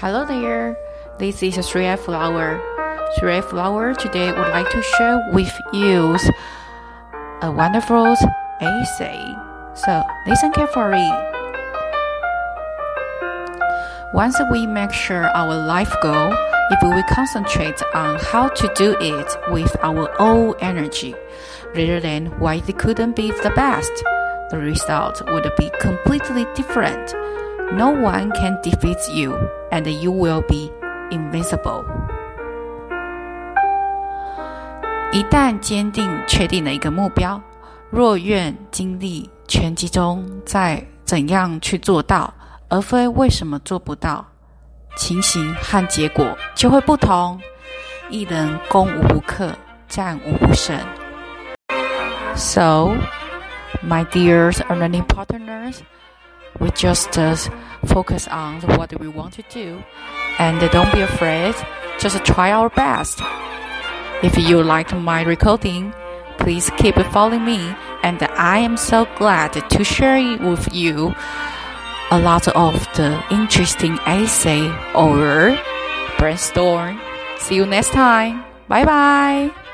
Hello there, this is Shreya Flower. Shreya Flower today would like to share with you a wonderful essay. So listen carefully. Once we make sure our life goal, if we concentrate on how to do it with our own energy, rather than why it couldn't be the best, the result would be completely different. No one can defeat you, and you will be invincible. 一旦坚定确定了一个目标，若愿精力全集中在怎样去做到，而非为什么做不到，情形和结果就会不同。一人攻无不克，战无不胜。So, my dear learning partners, we just uh, focus on what we want to do, and don't be afraid. Just try our best. If you liked my recording, please keep following me, and I am so glad to share with you a lot of the interesting essay or brainstorm. See you next time. Bye bye.